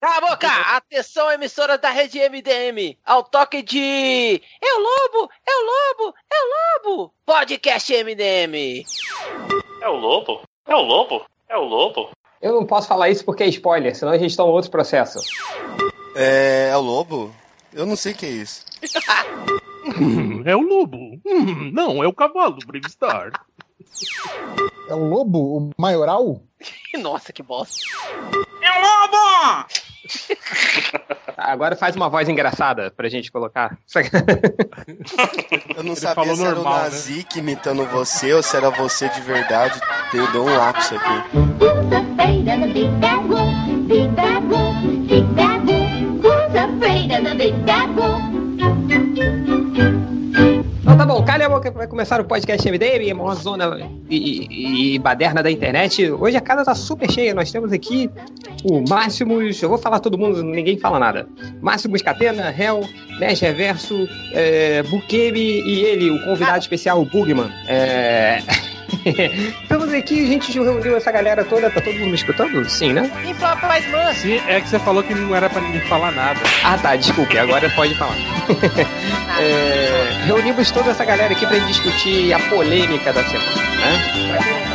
Cala a boca! Atenção, emissoras da rede MDM! Ao toque de. É o lobo! É o lobo! É o lobo! Podcast MDM! É o lobo? É o lobo? É o lobo? Eu não posso falar isso porque é spoiler, senão a gente toma outro processo. É, é o lobo? Eu não sei o que é isso. Hum, é o lobo. Hum, não, é o cavalo, Bravestar. É o lobo, o maioral? Nossa, que bosta. É o lobo! Agora faz uma voz engraçada pra gente colocar. Eu não Ele sabia falou se era normal, o né? Nazik imitando você ou se era você de verdade. Eu dou um lápis aqui. Who's afraid of the big bad wolf? Big bad wolf, big bad wolf. Who's afraid of the big bad wolf? Então tá bom, calha a vai começar o podcast MDM, a maior zona e, e- e baderna da internet. Hoje a casa tá super cheia, nós temos aqui o Máximos, eu vou falar todo mundo, ninguém fala nada. Máximos Catena, Hell, Nash Reverso, é, Bukemi e ele, o convidado especial, o Bugman. É... Estamos aqui, a gente reuniu essa galera toda, tá todo mundo me escutando? Sim, né? E Papai Man? Sim, é que você falou que não era pra ninguém falar nada. Ah tá, desculpe, agora pode falar. É, reunimos toda essa galera aqui pra gente discutir a polêmica da semana, né?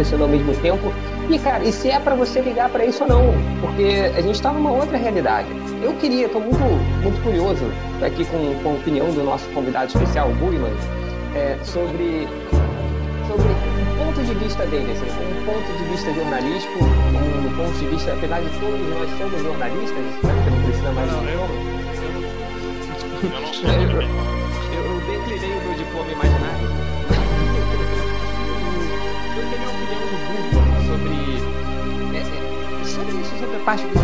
Acontecendo ao mesmo tempo. E, cara, e se é pra você ligar pra isso ou não? Porque a gente tá numa outra realidade. Eu queria, tô muito, muito curioso aqui com, com a opinião do nosso convidado especial, o é, sobre, sobre o ponto de vista dele, assim, um ponto de vista jornalístico, um ponto de vista, apesar de todos nós somos jornalistas, né, você não precisa mais Não, de eu, diploma. Eu não sou Eu, eu, eu declinei o meu diploma imaginário. Opinião do Google sobre. é, é, sobre isso, sobre a parte do.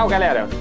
Tchau, galera.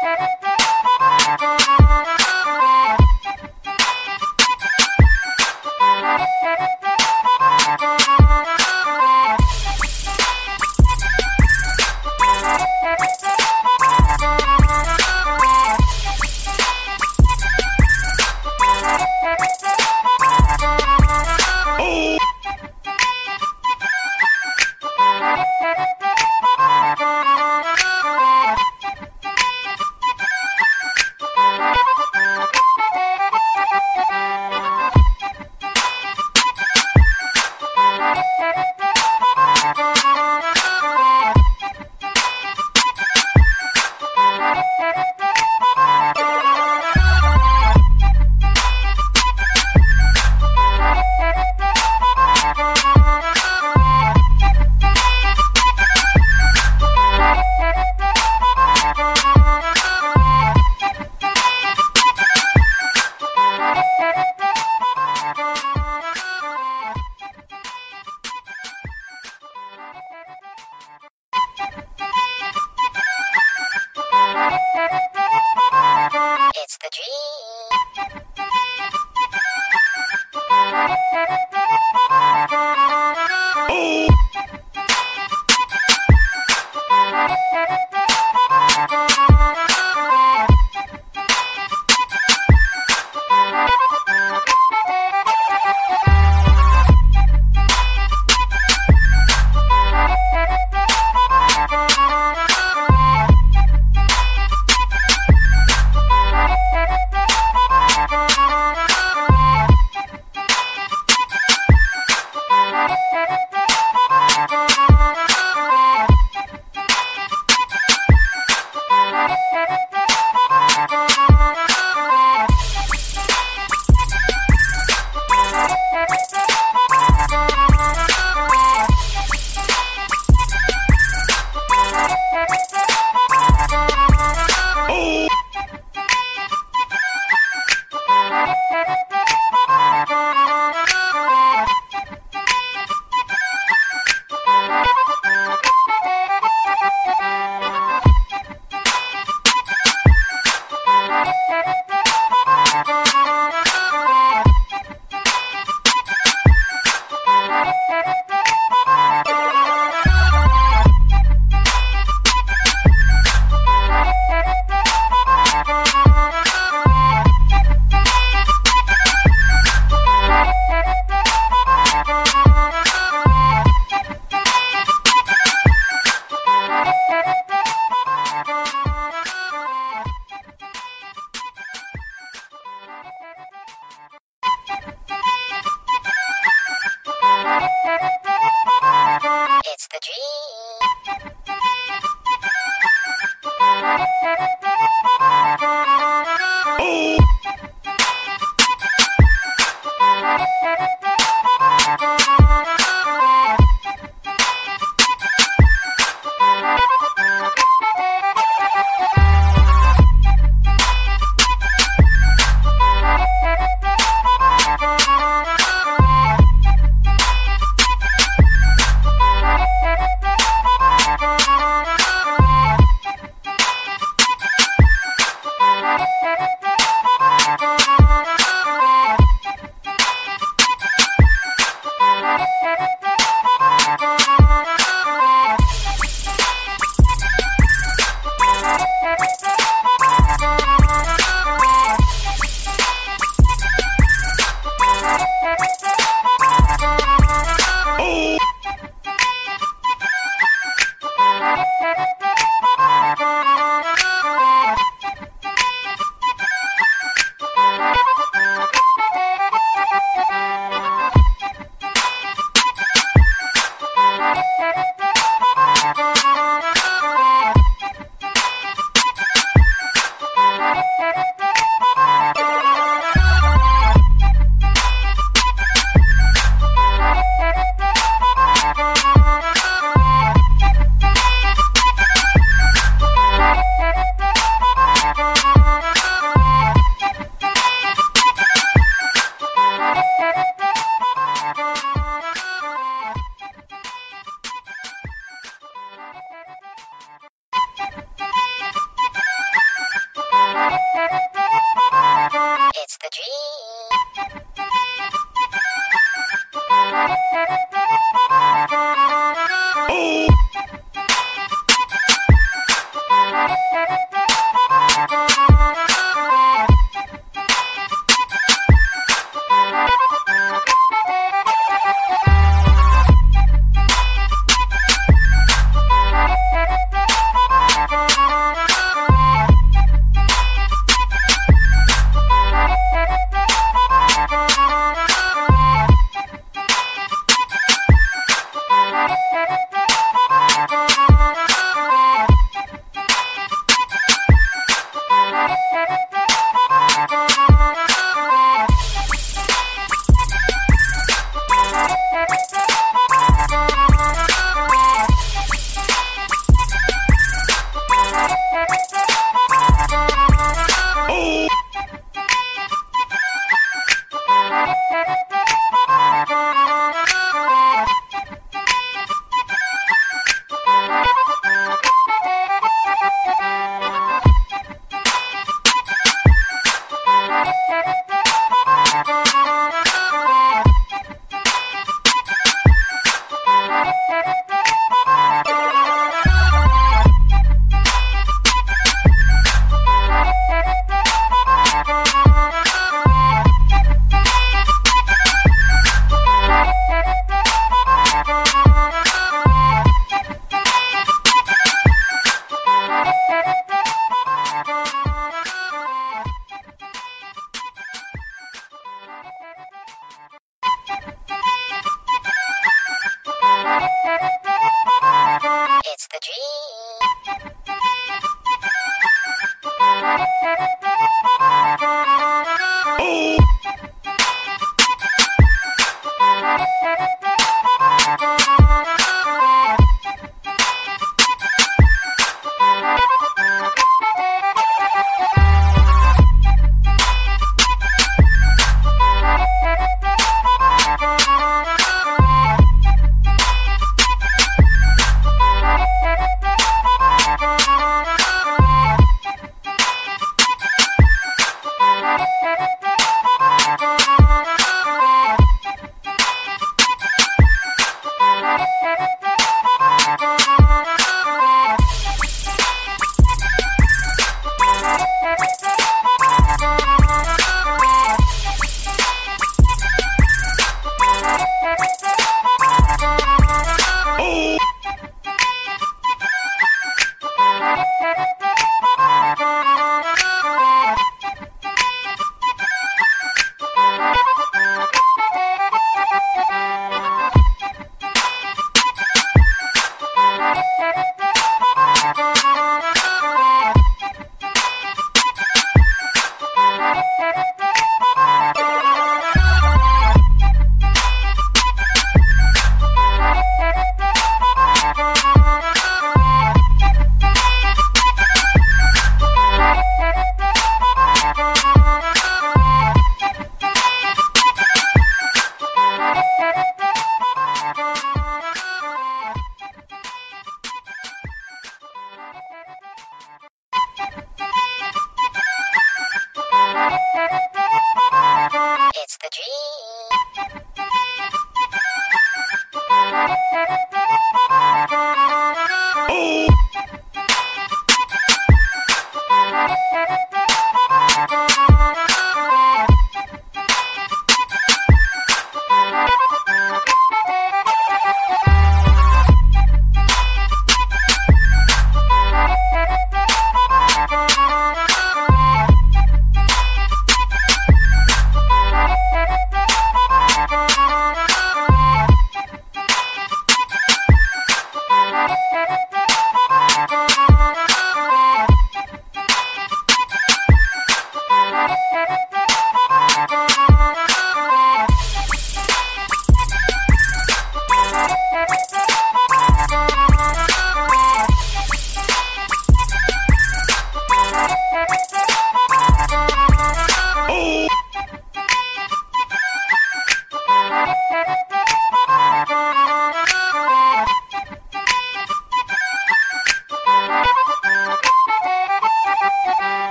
Thank you.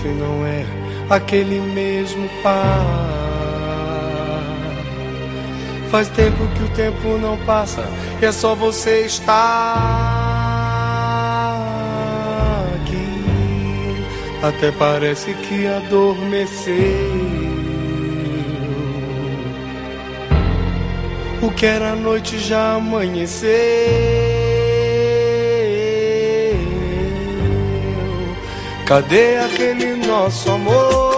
não é aquele mesmo par. Faz tempo que o tempo não passa e é só você estar aqui. Até parece que adormeceu. O que era noite já amanheceu. Cadê aquele nosso amor?